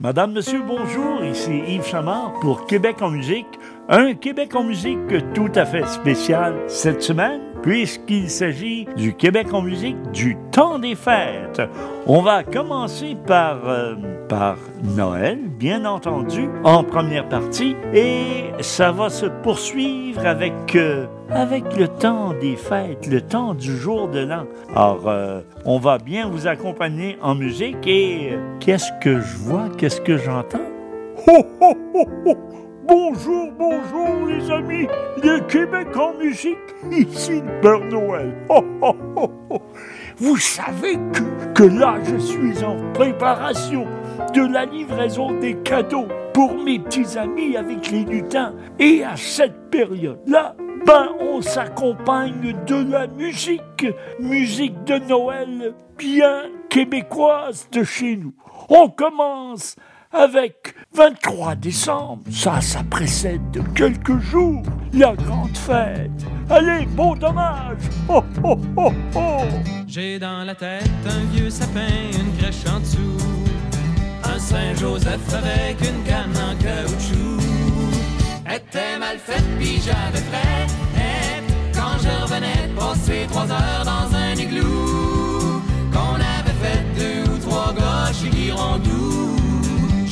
Madame, Monsieur, bonjour, ici Yves Chamard pour Québec en musique. Un Québec en musique tout à fait spécial cette semaine, puisqu'il s'agit du Québec en musique du temps des fêtes. On va commencer par, euh, par Noël, bien entendu, en première partie, et ça va se poursuivre avec, euh, avec le temps des fêtes, le temps du jour de l'an. Alors, euh, on va bien vous accompagner en musique et qu'est-ce que je vois, qu'est-ce que j'entends? Ho, ho, ho! Bonjour, bonjour les amis de Québec en musique, ici le Père Noël. Ho, ho, ho. Vous savez que, que là je suis en préparation de la livraison des cadeaux pour mes petits amis avec les lutins. Et à cette période-là, ben on s'accompagne de la musique, musique de Noël bien québécoise de chez nous. On commence avec 23 décembre. Ça, ça précède de quelques jours la grande fête. Allez, bon dommage. Oh, oh, oh, oh. J'ai dans la tête un vieux sapin, une crèche en dessous. Un Saint-Joseph avec une canne en caoutchouc. Était mal faite, puis j'avais frais. Quand je revenais passer trois heures dans un igloo.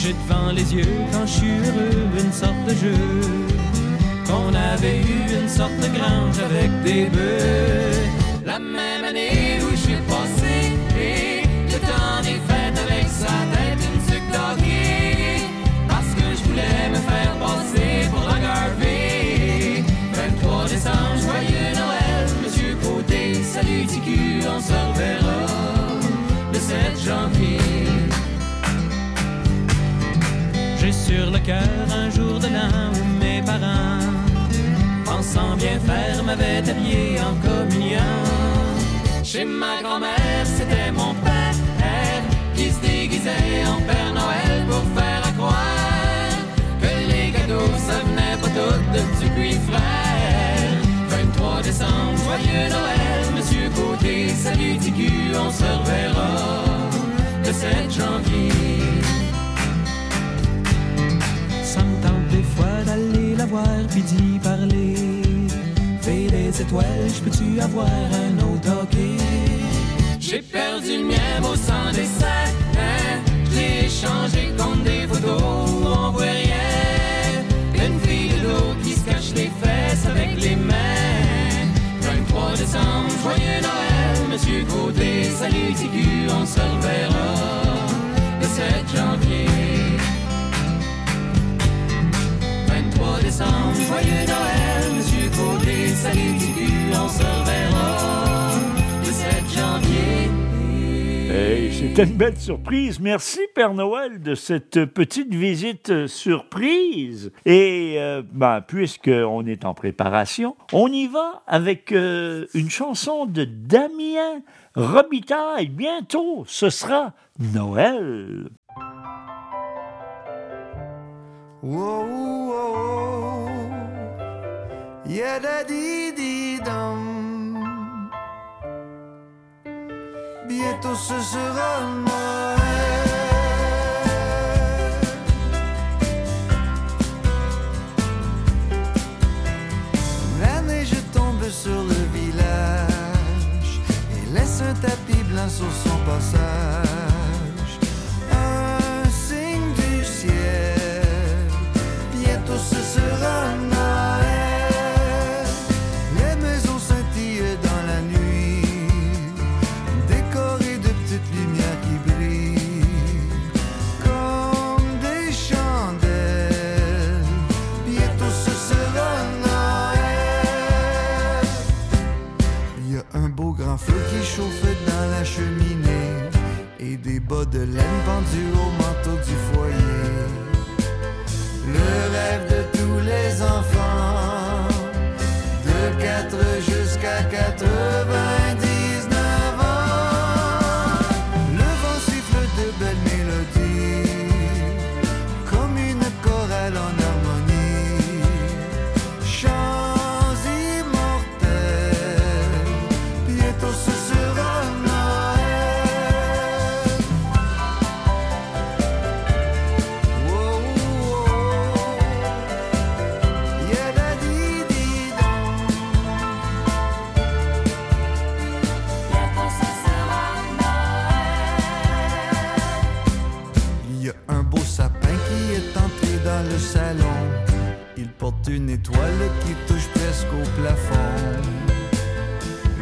J'ai devant les yeux quand je suis heureux une sorte de jeu. Qu'on avait eu une sorte de grange avec des bœufs. La même année où un jour de l'an où mes parents, pensant bien faire, m'avaient habillé en communion. Chez ma grand-mère, c'était mon père qui se déguisait en Père Noël pour faire à croire que les cadeaux, ça venait pas tout de Dupuis frère. 23 décembre, joyeux Noël, Monsieur Côté, salut TQ, on se reverra le 7 janvier. Fois d'aller la voir puis d'y parler. Fais des étoiles, je peux-tu avoir un autre hockey? J'ai perdu le mien au sang des sept. Je l'ai échangé contre des photos où on voit rien. Une fille de qui se cache les fesses avec les mains. 23 décembre, joyeux Noël, Monsieur Côté, salut TQ, on se reverra le 7 janvier. Décembre, joyeux Noël, Monsieur Côté, salut on se reverra le 7 janvier. Hey, c'était une belle surprise. Merci Père Noël de cette petite visite surprise. Et euh, ben, puisqu'on est en préparation, on y va avec euh, une chanson de Damien Robitaille. Bientôt, ce sera Noël. Whoa, Bientôt ce sera Noël. La neige tombe sur le village et laisse un tapis blanc sur son passage. Un signe du ciel. Bientôt ce sera. bas de laine pendus au manteau du foyer. Le rêve de tous les enfants, de 4 jusqu'à 80. Une étoile qui touche presque au plafond.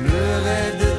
Le de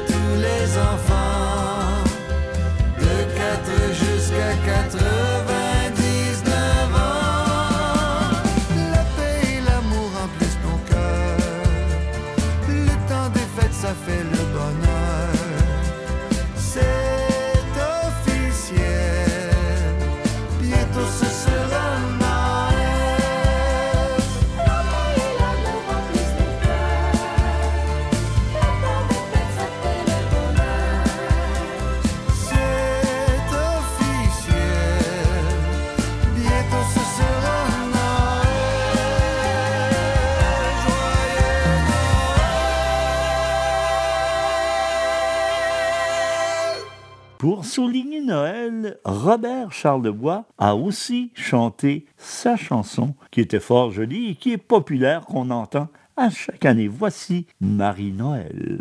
souligner Noël, Robert Charlebois a aussi chanté sa chanson qui était fort jolie et qui est populaire, qu'on entend à chaque année. Voici Marie-Noël.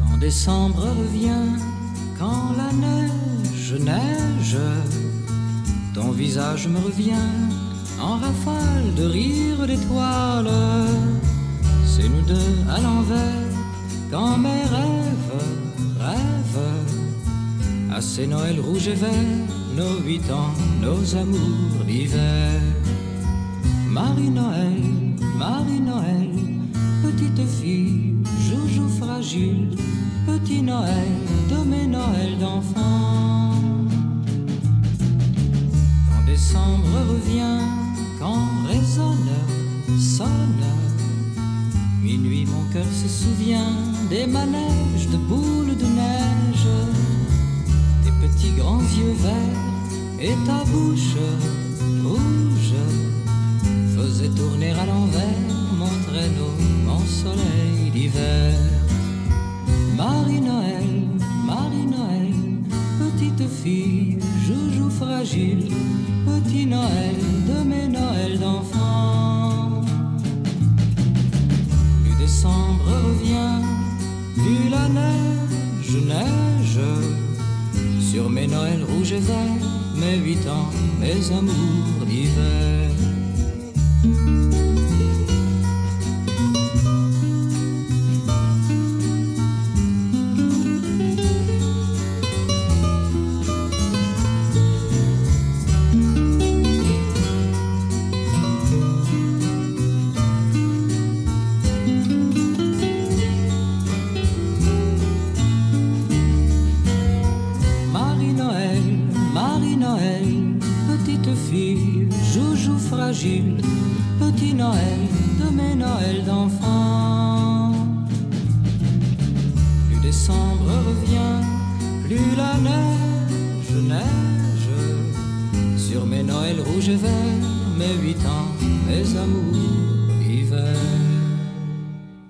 Quand décembre revient, quand la neige neige, ton visage me revient en rafale de rire d'étoiles. C'est nous deux à l'envers, quand mes rêves rêvent. À ces Noëls rouges et verts, nos huit ans, nos amours d'hiver. Marie-Noël, Marie-Noël, petite fille, joujou fragile, petit Noël, de mes Noëls d'enfant. Décembre revient, quand résonne, sonne, minuit mon cœur se souvient des manèges de boules de neige, tes petits grands yeux verts et ta bouche rouge faisait tourner à l'envers mon traîneau, mon soleil d'hiver. Marie-Noël, Marie-Noël, petite fille, joujou fragile, petit Noël de mes Noëls d'enfant. Plus décembre revient, plus la neige neige sur mes Noëls rouges et verts, mes huit ans, mes amours d'hiver.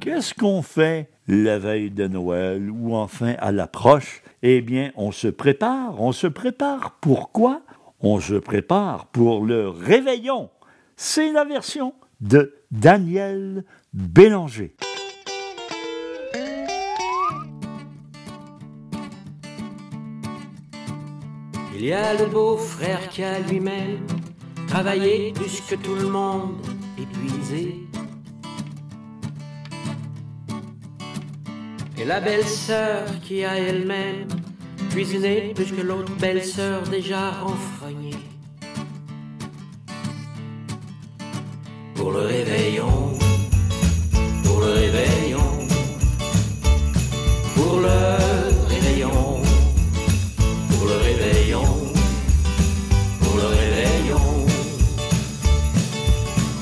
Qu'est-ce qu'on fait la veille de Noël ou enfin à l'approche? Eh bien, on se prépare. On se prépare. Pourquoi On se prépare pour le réveillon. C'est la version de Daniel Bélanger. Il y a le beau-frère qui a lui-même travaillé plus que tout le monde, épuisé. Et la belle-sœur qui a elle-même cuisiné plus que l'autre belle-sœur déjà renfrognée. Pour le réveillon, pour le réveillon, pour le réveillon, pour le réveillon.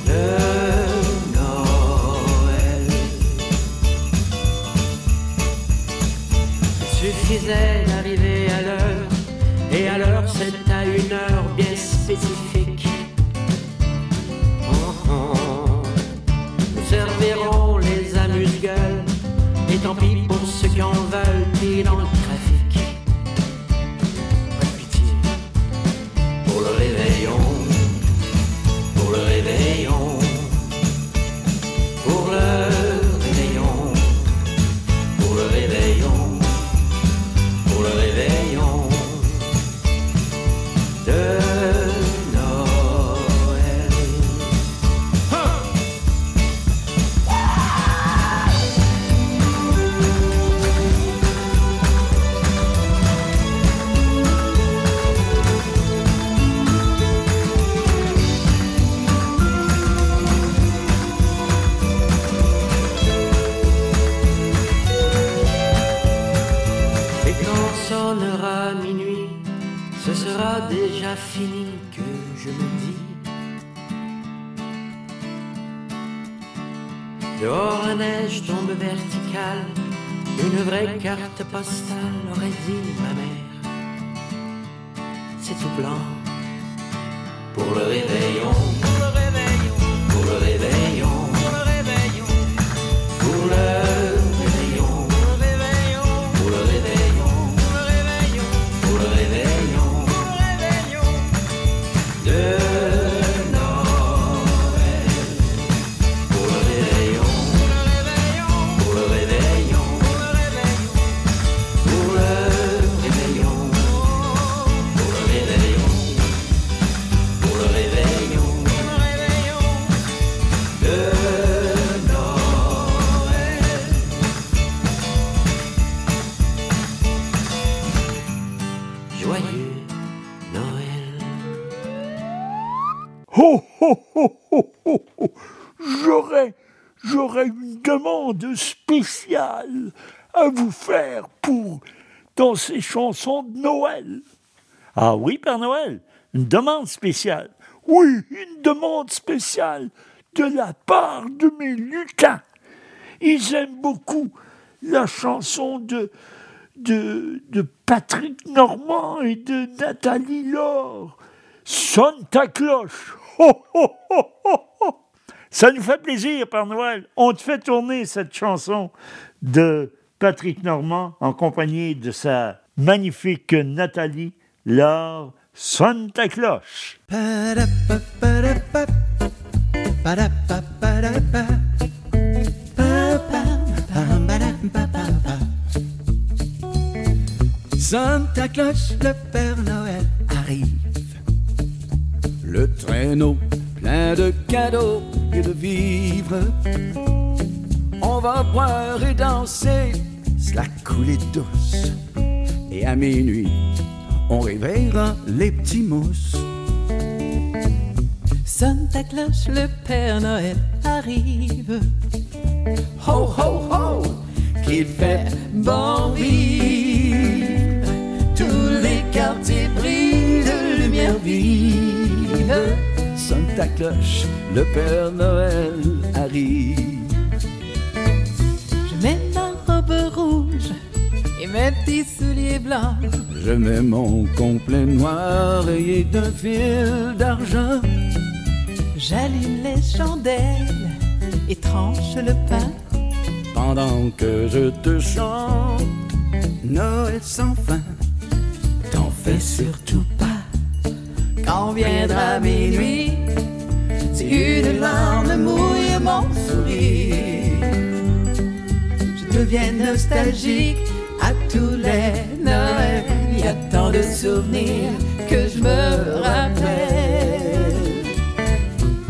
Le Noël. Suffisait vous faire pour dans ces chansons de Noël? Ah oui, Père Noël, une demande spéciale. Oui, une demande spéciale de la part de mes lutins. Ils aiment beaucoup la chanson de Patrick Normand et de Nathalie Laure. Sonne ta cloche. Ça nous fait plaisir, Père Noël. On te fait tourner cette chanson de Patrick Normand en compagnie de sa magnifique Nathalie Laure. Sonne ta cloche. Sonne ta cloche, le Père Noël arrive. Le traîneau plein de cadeaux et de vivres. On va boire et danser, cela coulée douce. Et à minuit, on réveillera les petits mousses. Sonne ta cloche, le Père Noël arrive. Ho, ho, ho, qu'il fait bon vivre. Tous les quartiers brillent de lumière vive sonne ta cloche, le Père Noël arrive. Et mes petits souliers blancs. Je mets mon complet noir rayé d'un fil d'argent. J'allume les chandelles et tranche le pain. Pendant que je te chante, Noël sans fin, t'en fais surtout pas quand viendra minuit, si une larme mouille mon sourire, je deviens nostalgique à tous les Noëls. Il y a tant de souvenirs que je me rappelle.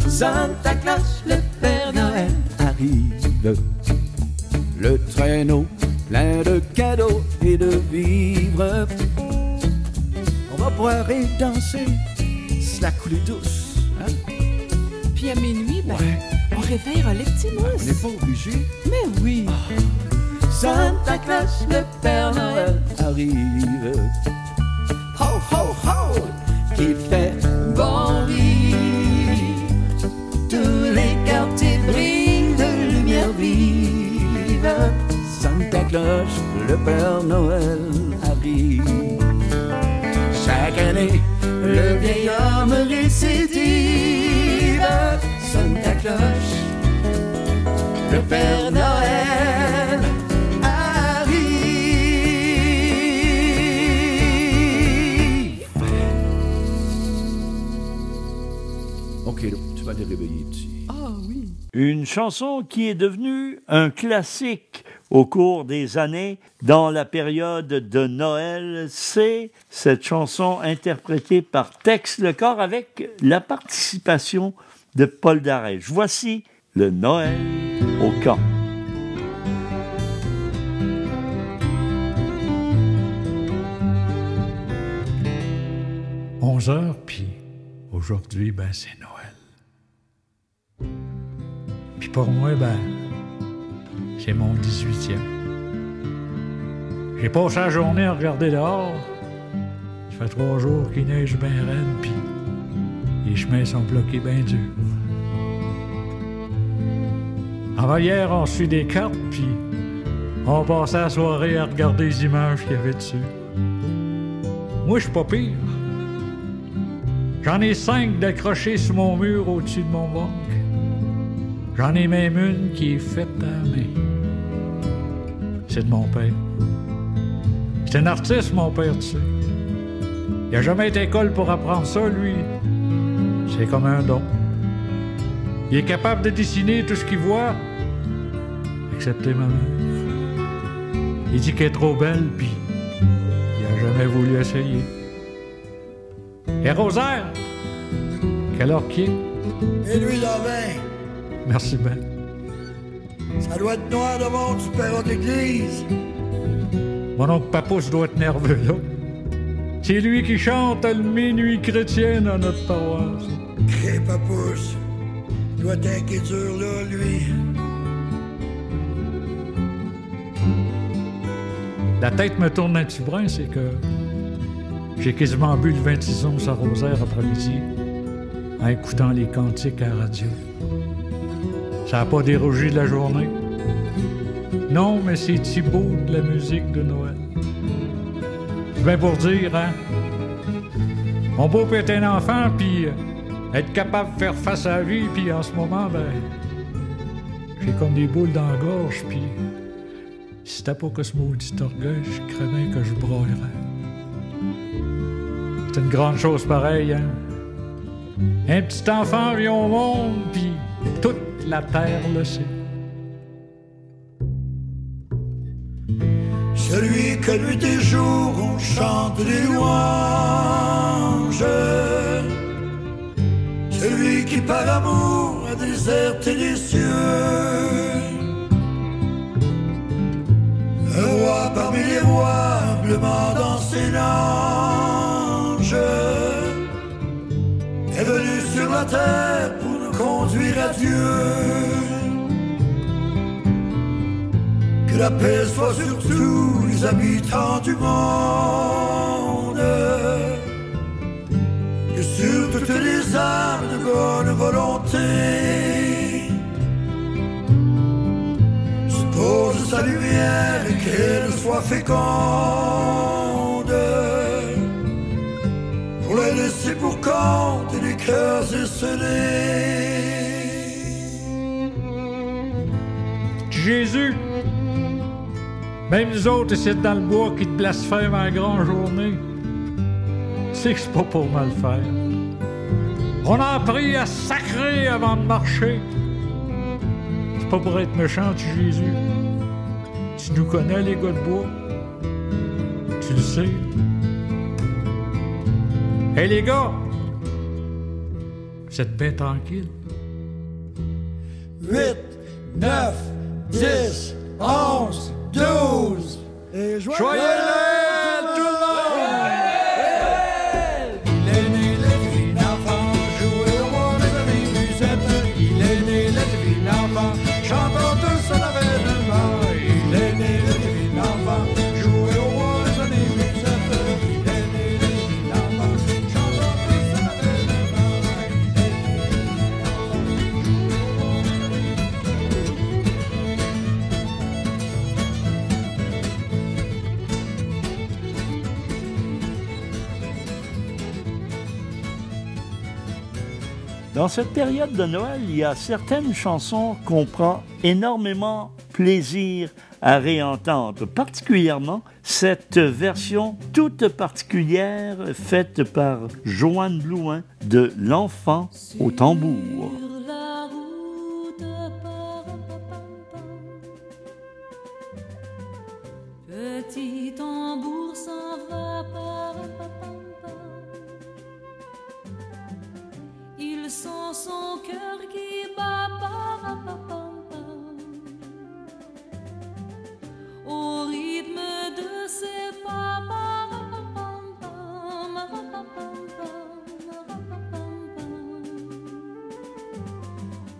Santa Claus, le Père Noël arrive. Le traîneau plein de cadeaux et de vivres. On va boire et danser la coulée douce. Hein? Puis à minuit, ben, on réveillera les petits mousses. On n'est pas obligé. Mais oui. Santa Claus, le Père Noël arrive. Ho, ho, ho, qui fait bon vivre. Tous les quartiers brillent de lumière vive. Santa Claus, le Père Noël arrive. Chaque année, le vieil homme récidive sonne ta cloche. Le Père Noël Ah oui. Une chanson qui est devenue un classique au cours des années, dans la période de Noël, c'est cette chanson interprétée par Tex Lecor avec la participation de Paul Darèche. Voici le Noël au camp. Onze heures, puis aujourd'hui, ben, c'est Noël. Pour moi, ben, c'est mon 18e. J'ai passé la journée à regarder dehors. Ça fait trois jours qu'il neige bien raide, puis les chemins sont bloqués bien durs. Avant hier, on suit des cartes, puis on passait la soirée à regarder les images qu'il y avait dessus. Moi, je suis pas pire. J'en ai cinq d'accrochés sur mon mur au-dessus de mon banc. J'en ai même une qui est faite à main. C'est de mon père. C'est un artiste, mon père, tu sais. Il a jamais été école pour apprendre ça, lui. C'est comme un don. Il est capable de dessiner tout ce qu'il voit, excepté ma mère. Il dit qu'elle est trop belle, puis il a jamais voulu essayer. Et Rosaire, quelle heure est? Et lui, vin. Merci ben. Ça doit être noir devant du perron de l'église. Mon oncle Papouche doit être nerveux, là. C'est lui qui chante le minuit chrétien dans notre paroisse. Cré papouche. Il doit être dur là, lui. La tête me tourne un petit brin, c'est que j'ai quasiment bu le 26 onces à Rosaire après-midi en écoutant les cantiques à la radio. Ça n'a pas dérogé de la journée. Non, mais c'est si beau de la musique de Noël. C'est bien pour dire, hein? Mon beau peut être un enfant, puis euh, être capable de faire face à la vie, puis en ce moment, ben, j'ai comme des boules dans la gorge, puis si c'était pas que ce maudit orgueil, je craignais que je broyerais. C'est une grande chose pareille, hein? Un petit enfant vient au monde, puis toute la terre le sait. Celui que nuit et jour on chante des louanges. Celui qui par amour a déserté les cieux. Un roi parmi les rois, humblement dans ses langes, est venu sur la terre conduire à Dieu. Que la paix soit sur tous les habitants du monde. Que sur toutes les âmes de bonne volonté se pose sa lumière et qu'elle soit féconde. Laisser pour compte et les cœurs. Jésus, même nous autres ici dans le bois qui te blasphèment à grande journée, sais que c'est pas pour mal faire. On a appris à sacrer avant de marcher. C'est pas pour être méchant, tu Jésus. Tu nous connais, les gars de bois. Tu le sais. Hé les gars, vous êtes bien tranquille. 8, 9, 10, 11, 12. Et joyeux Joyeux Dans cette période de Noël, il y a certaines chansons qu'on prend énormément plaisir à réentendre, particulièrement cette version toute particulière faite par Joanne Blouin de L'enfant au tambour. il sent son cœur qui bat. Au rythme de ses pas.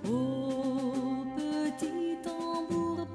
Au petit tambour.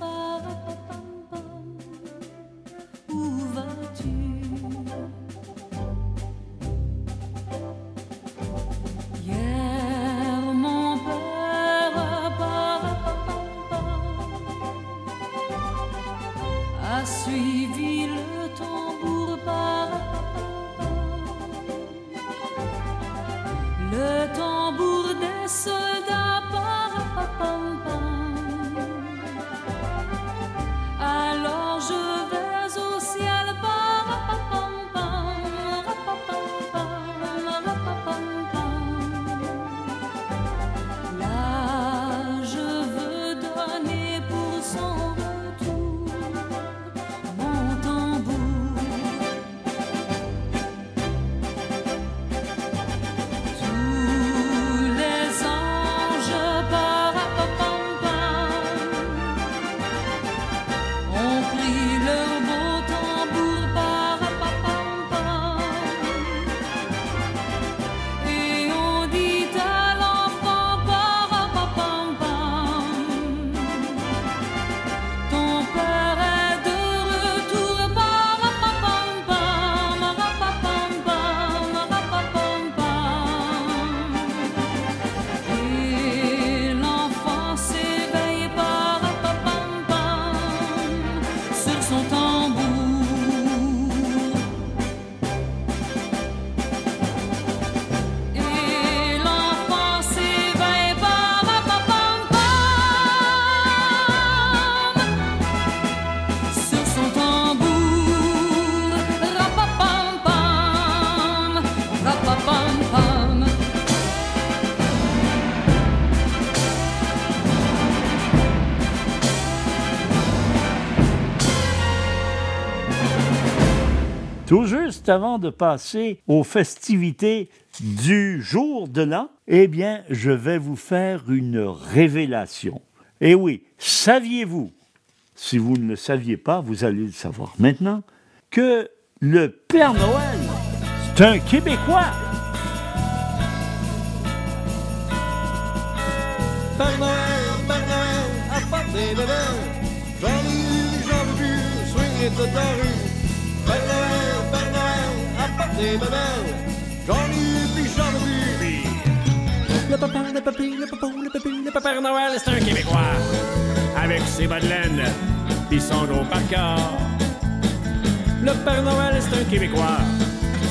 Tout juste avant de passer aux festivités du jour de l'an, eh bien, je vais vous faire une révélation. Et oui, saviez-vous, si vous ne le saviez pas, vous allez le savoir maintenant, que le Père Noël, c'est un Québécois. Père Noël, Père Noël. Plus. Le papa, le papi, le papa, le papi, le papa Noël, c'est un Québécois. Avec ses bas de laine, pis son gros parka. Le Père Noël, c'est un Québécois.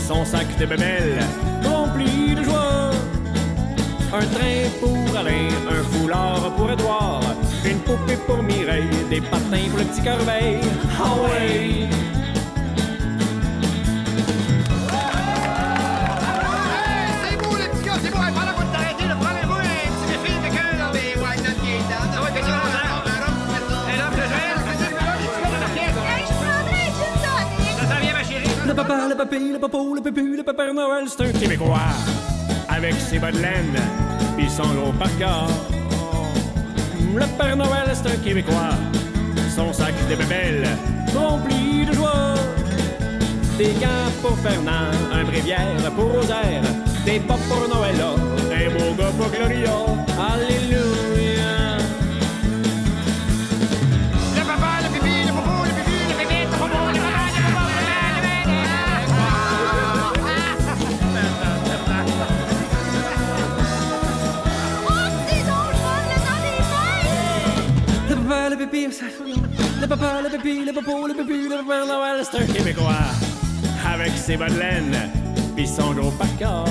Son sac de bébelles, rempli de joie. Un train pour Alain, un foulard pour Édouard. Une poupée pour Mireille, des patins pour le petit corbeil. Ah ouais! Papa, le papi, le papa, le papi, le Père Noël, c'est un Québécois. Avec ses bas de laine, pis son gros. Le Père Noël, c'est un Québécois. Son sac de bébelles, rempli de joie. Des gants pour Fernand, un bréviaire pour Rosaire. Des pop pour Noëlla, un beau gars pour Gloria. Alléluia. Papa, le papa, le pipi, le popo, le pipi, le Père Noël, c'est un Québécois. Avec ses laine, pis son gros parka.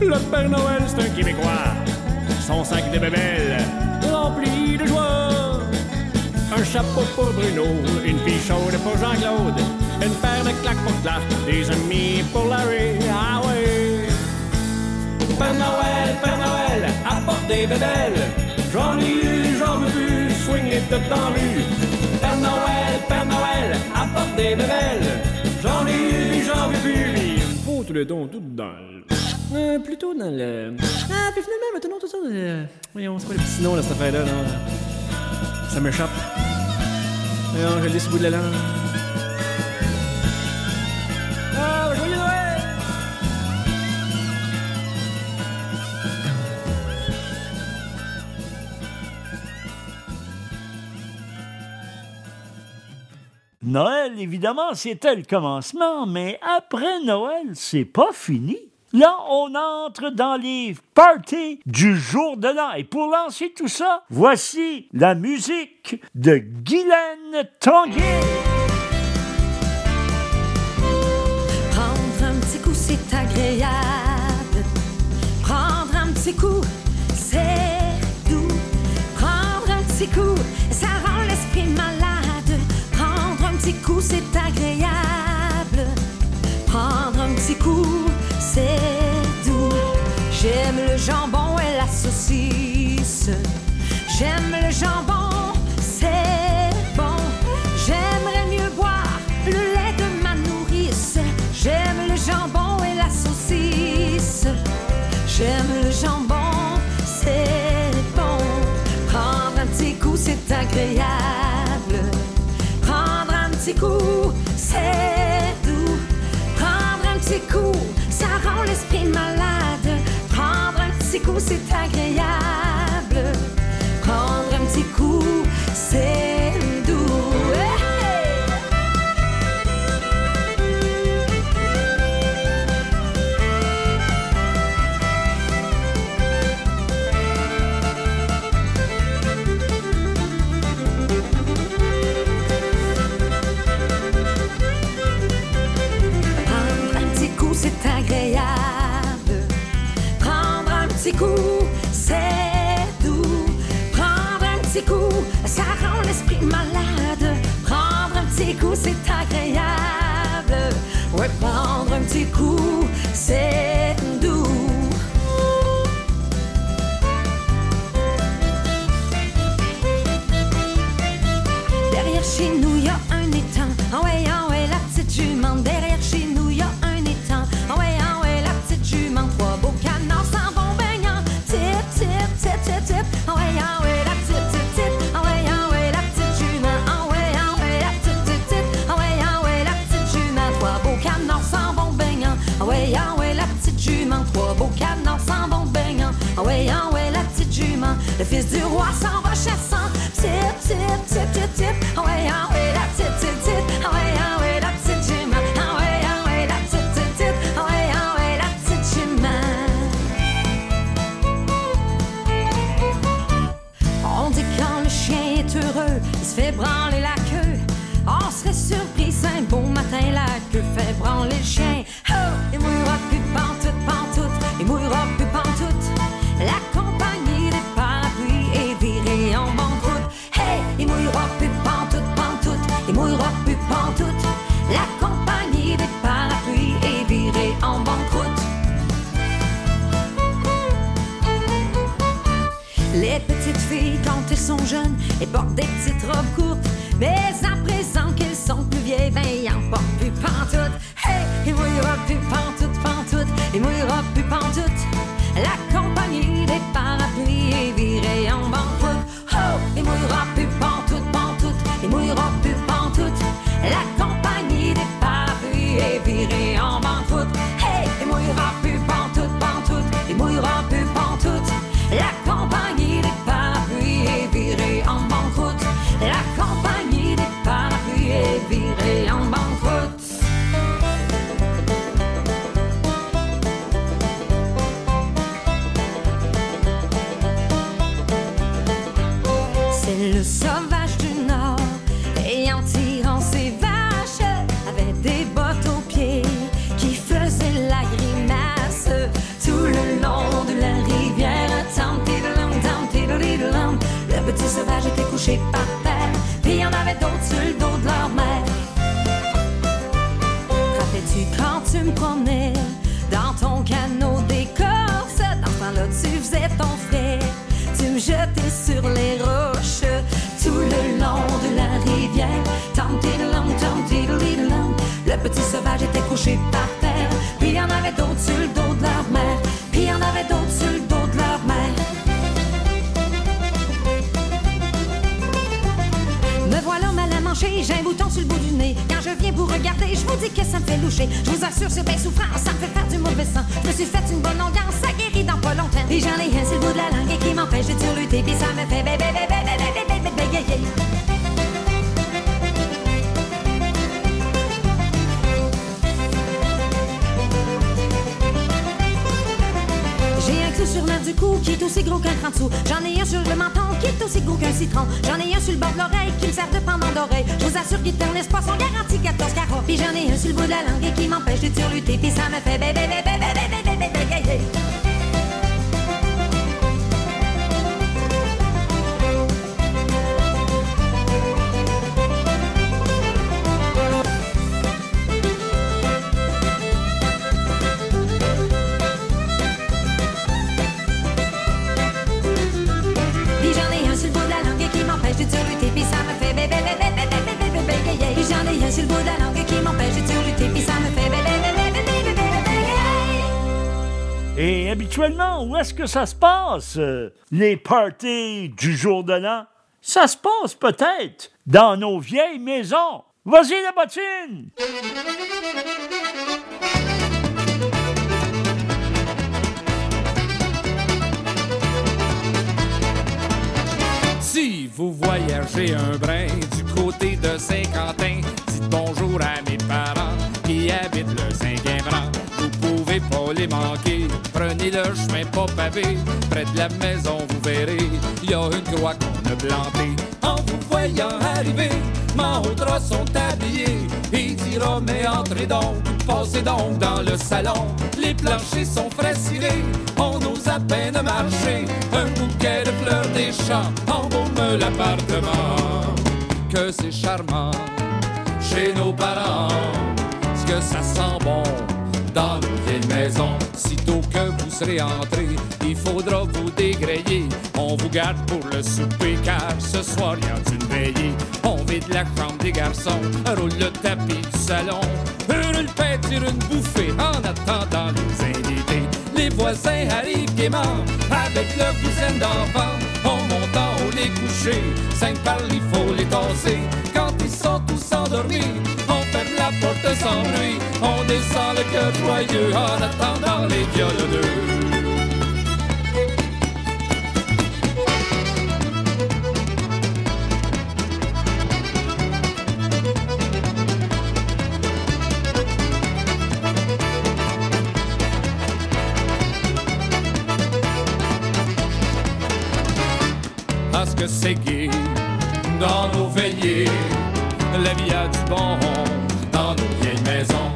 Le Père Noël, c'est un Québécois. Son sac de bébelles, rempli de joie. Un chapeau pour Bruno, une fille chaude pour Jean-Claude. Une paire de claques pour Clark, des amis pour Larry. Ah ouais! Père Noël, Père Noël, apporte des bébelles. J'en ai eu, j'en veux plus, en rue. Père Noël, Père Noël, apporte des bébelles. J'en ai eu, j'en veux plus. Faut tout le don, tout dans le... Euh, plutôt dans le... Ah, puis finalement, maintenant, tout ça... Euh... Voyons, c'est quoi le petit nom, là, cette affaire-là, là? Ça m'échappe. Voyons, je le dis sur le bout de la langue. Noël, évidemment, c'était le commencement, mais après Noël, c'est pas fini. Là, on entre dans les parties du jour de l'an. Et pour lancer tout ça, voici la musique de Guylaine Tanguay. c'est agréable. Prendre un petit coup, c'est doux. J'aime le jambon et la saucisse. J'aime le jambon, c'est bon. J'aimerais mieux boire le lait de ma nourrice. J'aime le jambon et la saucisse. J'aime le jambon, c'est bon. Prendre un petit coup, c'est agréable coup, c'est doux. Prendre un petit coup, ça rend l'esprit malade. Prendre un petit coup, c'est agréable. chez nous, y a un étang. Ah ouais, ah ouais, la petite jument. Derrière chez nous, y a un étang. Ah ouais, ah ouais, la petite jument. Trois beaux canards s'en vont baignant. Tip, tip, tip, tip, tip. Ah ouais, ah ouais, la tip, tip. Ah ouais, ah ouais, la petite jument. Ah ouais, ah ouais, la tip, tip. Ah, ah, ah ouais, ah ouais, la petite jument. Trois beaux canards s'en vont baignant. Ah ouais, ah ouais, la petite jument. Le fils du roi s'en seu beijo m'empêche de turluter. Puis ça me fait bébé, Où est-ce que ça se passe, euh, les parties du jour de l'an? Ça se passe peut-être dans nos vieilles maisons. Vas-y, la bottine! Si vous voyagez un brin du côté de Saint-Quentin, dites bonjour à mes parents qui habitent le Saint-Guimbran. Pas les manquer, prenez le chemin pas pavé, près de la maison vous verrez, il y a une croix qu'on a plantée. En vous voyant arriver, Mahotra sont habillés, il dira mais entrez donc, passez donc dans le salon. Les planchers sont frais cirés, on ose à peine marcher, un bouquet de fleurs des champs embaume l'appartement. Que c'est charmant chez nos parents, ce que ça sent bon dans nos vieilles maisons. Sitôt que vous serez entré, il faudra vous dégrayer. On vous garde pour le souper car ce soir y a une veillée. On vide la chambre des garçons, roule le tapis du salon, hurle le pain, tire une bouffée en attendant les invités. Les voisins arrivent gaiement avec leur douzaine d'enfants. En montant au les coucher, cinq par il faut les tasser. Quand ils sont tous endormis, porte sans bruit. On descend le cœur joyeux en attendant les violoneux. que c'est gai dans nos veillées. La vie du bon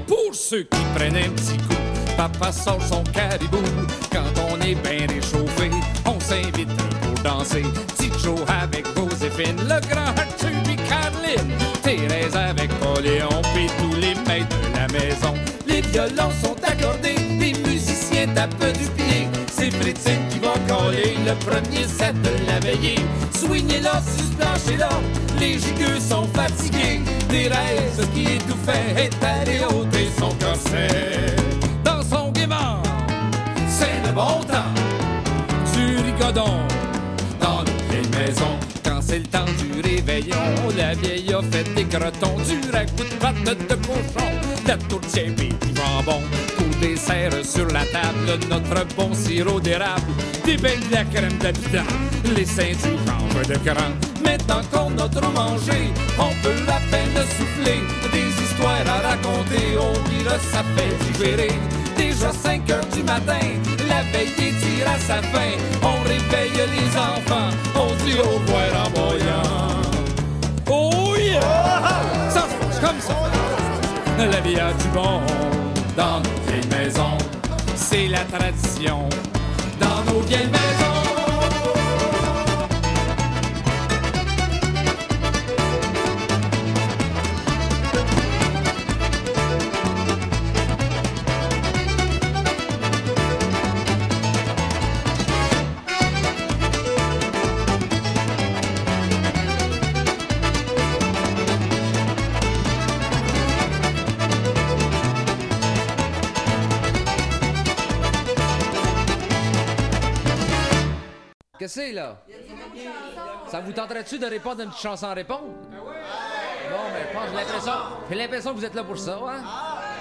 Pour ceux qui prennent un petit coup, papa sort son caribou. Quand on est bien réchauffé, on s'invite pour danser. Petit Joe avec Joséphine, le grand Arthur puis Caroline. Thérèse avec Pauléon, puis tous les maîtres de la maison. Les violons sont accordés, les musiciens tapent du pied. C'est Fritine qui va coller le premier set de la veillée. Ce plancher-là, les gigueux sont fatigués. Thérèse qui étouffait est allée ôter son corset. Dans son gaiement, c'est le bon temps du rigodon dans vieilles maisons. Quand c'est le temps du réveillon, la vieille a fait des crotons, du ragoût de pâte de cochon, la tourtière et du jambon. Dessert sur la table, notre bon sirop d'érable, des de la crème d'habitant, les seins du chanvre de cran. Maintenant qu'on a trop mangé, on peut à peine souffler des histoires à raconter. On dira ça fait digérer. Déjà 5 heures du matin, la veille tire à sa fin. On réveille les enfants, on dit au revoir en boyant. Oh yeah! Ça se passe comme ça. La vie a du bon C'est la tradition dans nos vieilles maisons. Là? Ça vous tenterait-tu de répondre à une petite chanson à répondre? Bon, ben, je pense, j'ai l'impression, j'ai l'impression que vous êtes là pour ça, hein?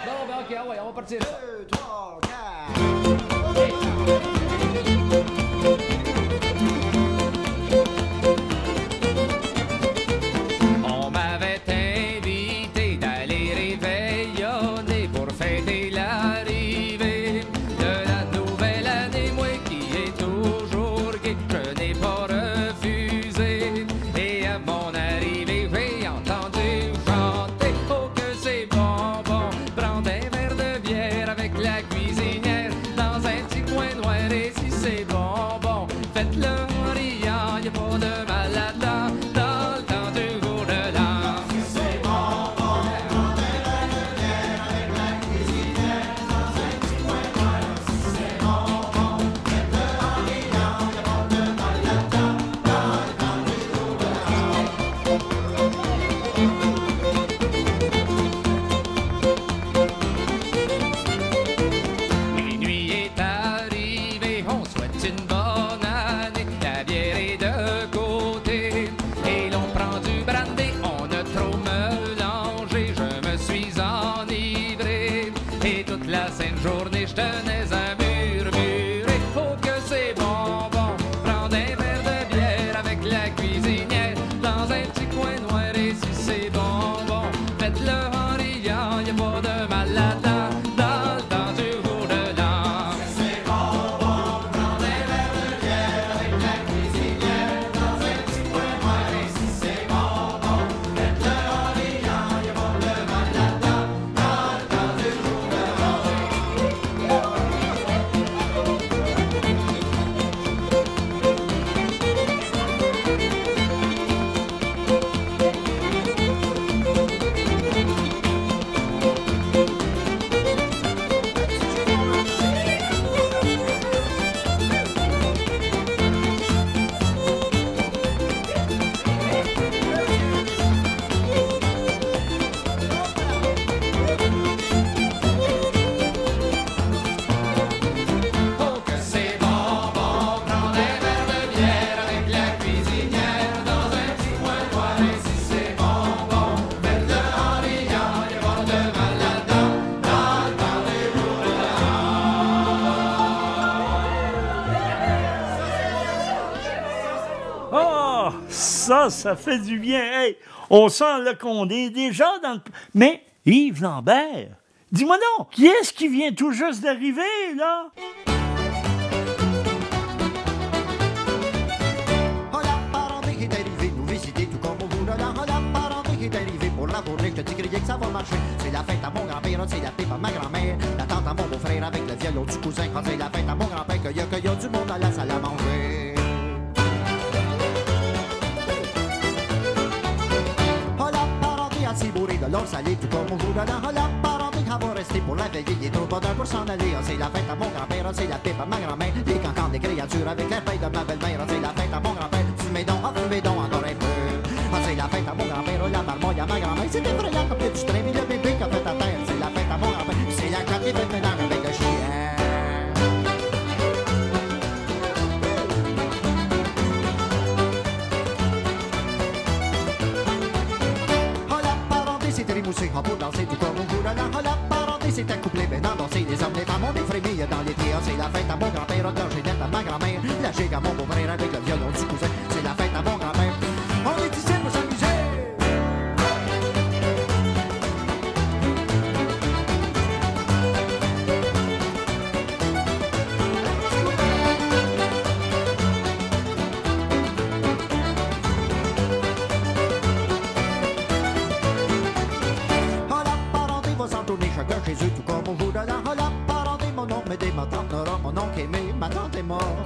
Bon, ben, OK, ah ouais, on va partir Oh, ça, ça fait du bien. Hey, on sent le qu'on est déjà dans le... Mais Yves Lambert, dis-moi donc, qui est-ce qui vient tout juste d'arriver, là? Oh la parenté qui est arrivée, nous visiter tout comme là. Oh la parenté qui est arrivée pour la journée, je te crier que ça va marcher. C'est la fête à mon grand-père, c'est la pipe à ma grand-mère. La tante à mon beau-frère avec le violon du cousin. Quand c'est la fête à mon grand-père, qu'il y a, qu'il y a du monde à la salle à manger. A si bourré de l'or salé, tout comme on là. Oh la parenté va rester pour la veille, il est trop bonheur pour s'en aller. C'est la fête à mon grand-père, c'est la pipe à ma grand-mère. Les cancans des créatures avec la paille de ma belle-mère. C'est la fête à mon grand-père, fumez donc, fumez donc encore un peu. Oh, c'est la fête à mon grand-père, la marmoille à ma grand-mère. C'est effrayant comme du train, mais rimoussé en pour danser tout comme on là. Oh la parenté c'était couplé ben dans danser les hommes, les femmes, on est frémilles dans les. Oh, c'est la fête à mon grand-père, à ma grand-mère. La gigue à mon beau-frère avec le violon du cousin. C'est la fête à mon grand-père. On est ici mon oncle aimé, ma tante est mort.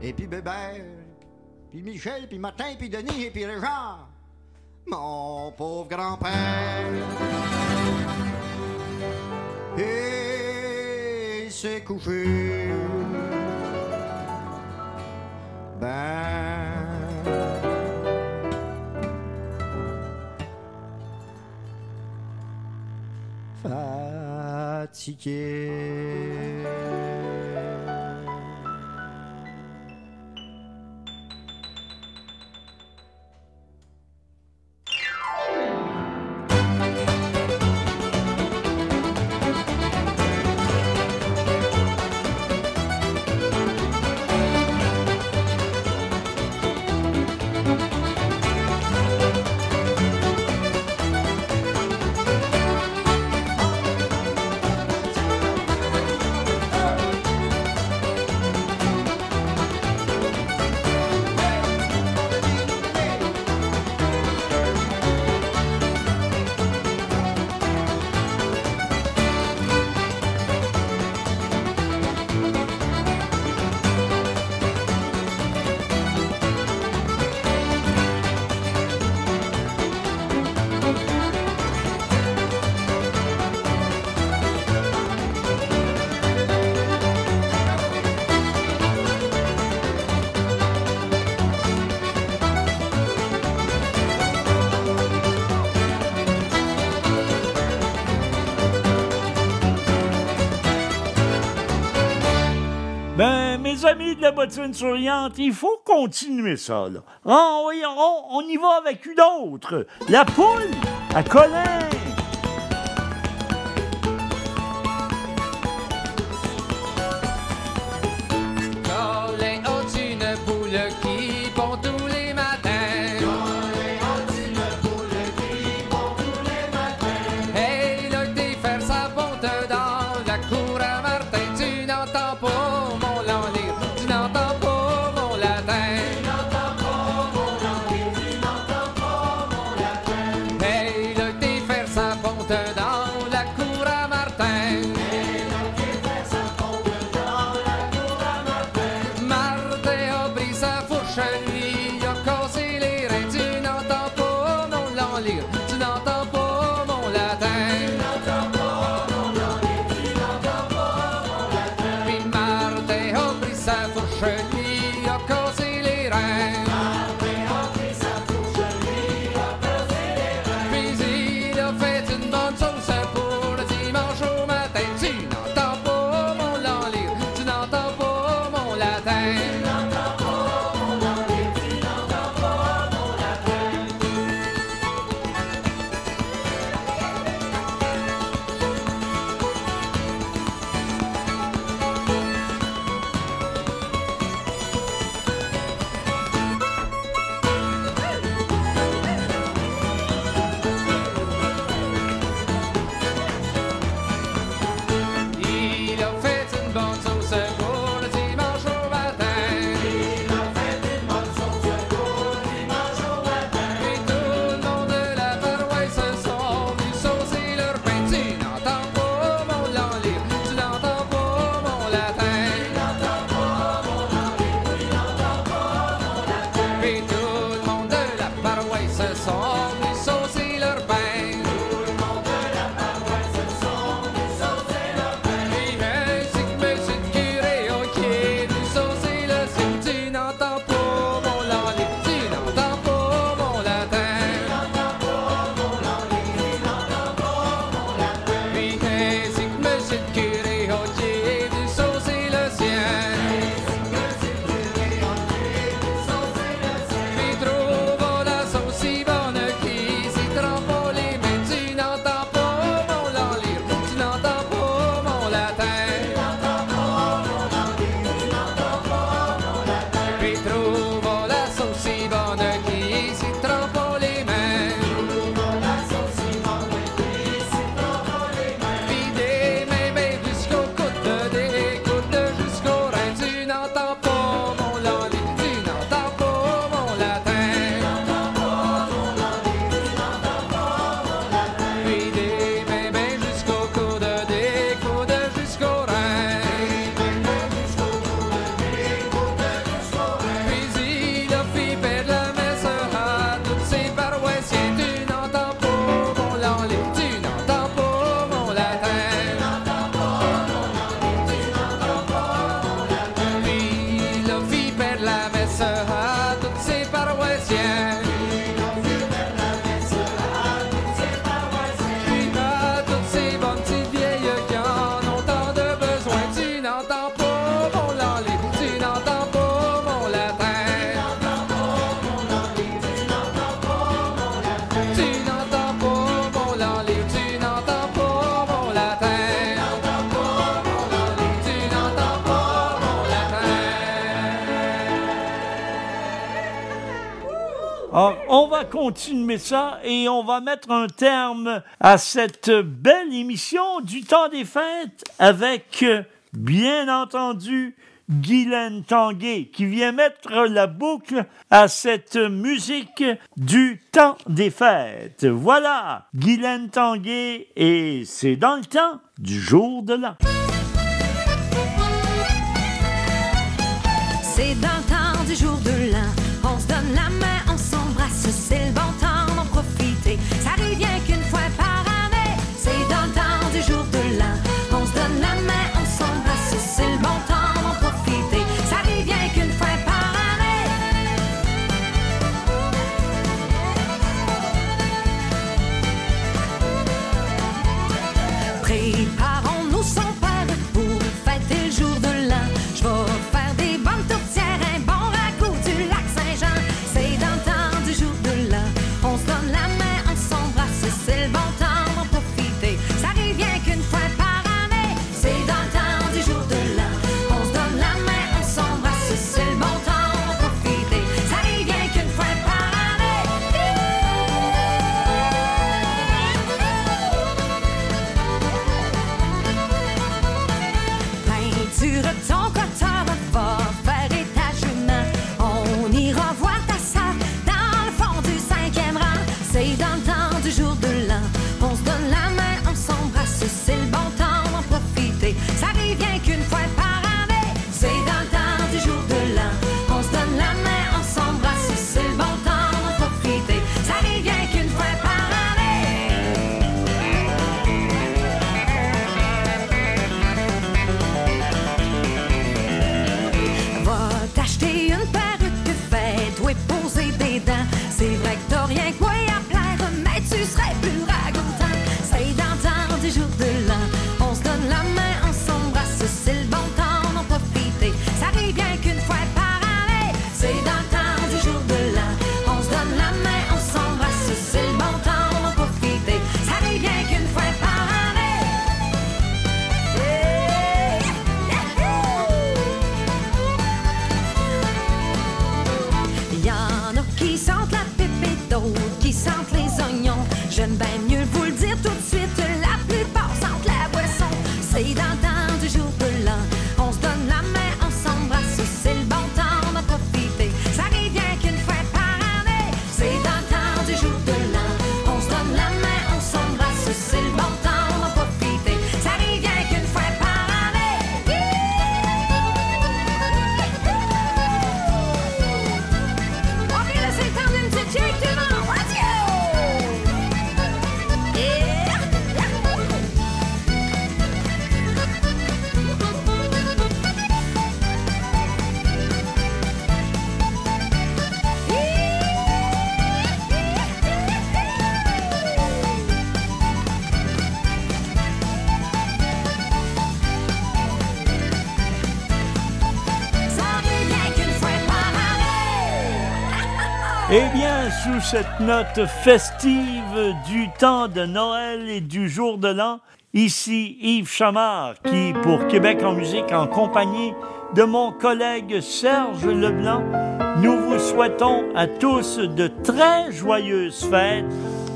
Et puis Bébert, puis Michel, puis Martin, puis Denis, et puis Régent. Mon pauvre grand-père. Et s'est couché. Ben. fatigué. de la bottine souriante, il faut continuer ça. Là. Ah on, y va avec une autre. La poule à Colin. va continuer ça et on va mettre un terme à cette belle émission du temps des fêtes avec, bien entendu, Guylaine Tanguay qui vient mettre la boucle à cette musique du temps des fêtes. Voilà, Guylaine Tanguay et c'est dans le temps du jour de l'an. Cette note festive du temps de Noël et du jour de l'an, ici Yves Chamard qui, pour Québec en musique, en compagnie de mon collègue Serge Leblanc, nous vous souhaitons à tous de très joyeuses fêtes,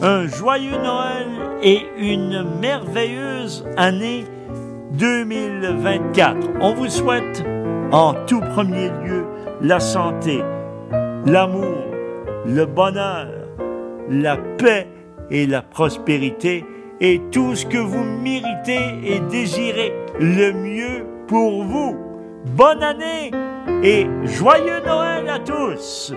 un joyeux Noël et une merveilleuse année 2024. On vous souhaite en tout premier lieu la santé, l'amour, le bonheur, la paix et la prospérité et tout ce que vous méritez et désirez le mieux pour vous. Bonne année et joyeux Noël à tous!